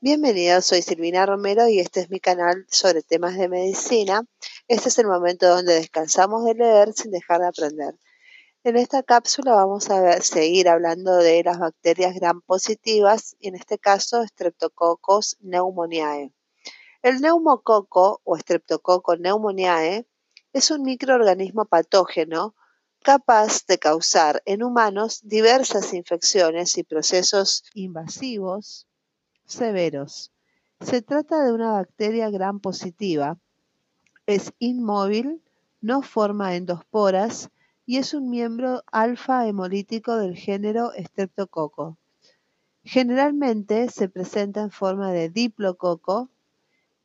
Bienvenidos, soy Silvina Romero y este es mi canal sobre temas de medicina. Este es el momento donde descansamos de leer sin dejar de aprender. En esta cápsula vamos a seguir hablando de las bacterias gram positivas y en este caso Streptococcus pneumoniae. El neumococo o Streptococcus pneumoniae es un microorganismo patógeno capaz de causar en humanos diversas infecciones y procesos invasivos severos. Se trata de una bacteria gram positiva. Es inmóvil, no forma endosporas y es un miembro alfa hemolítico del género Streptococcus. Generalmente se presenta en forma de diplococo.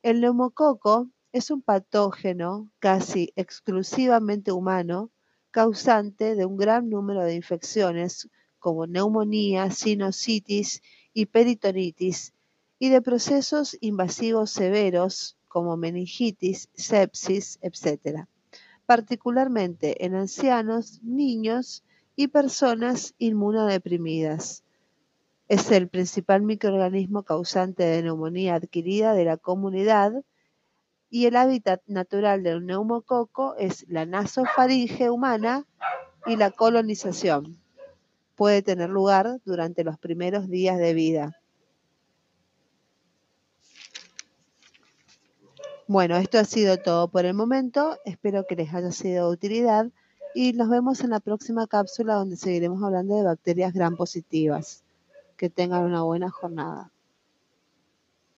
El neumococo es un patógeno casi exclusivamente humano causante de un gran número de infecciones como neumonía, sinusitis y peritonitis y de procesos invasivos severos como meningitis, sepsis, etc., particularmente en ancianos, niños y personas inmunodeprimidas. Es el principal microorganismo causante de neumonía adquirida de la comunidad y el hábitat natural del neumococo es la nasofaringe humana y la colonización. Puede tener lugar durante los primeros días de vida. Bueno, esto ha sido todo por el momento. Espero que les haya sido de utilidad y nos vemos en la próxima cápsula donde seguiremos hablando de bacterias gram positivas. Que tengan una buena jornada.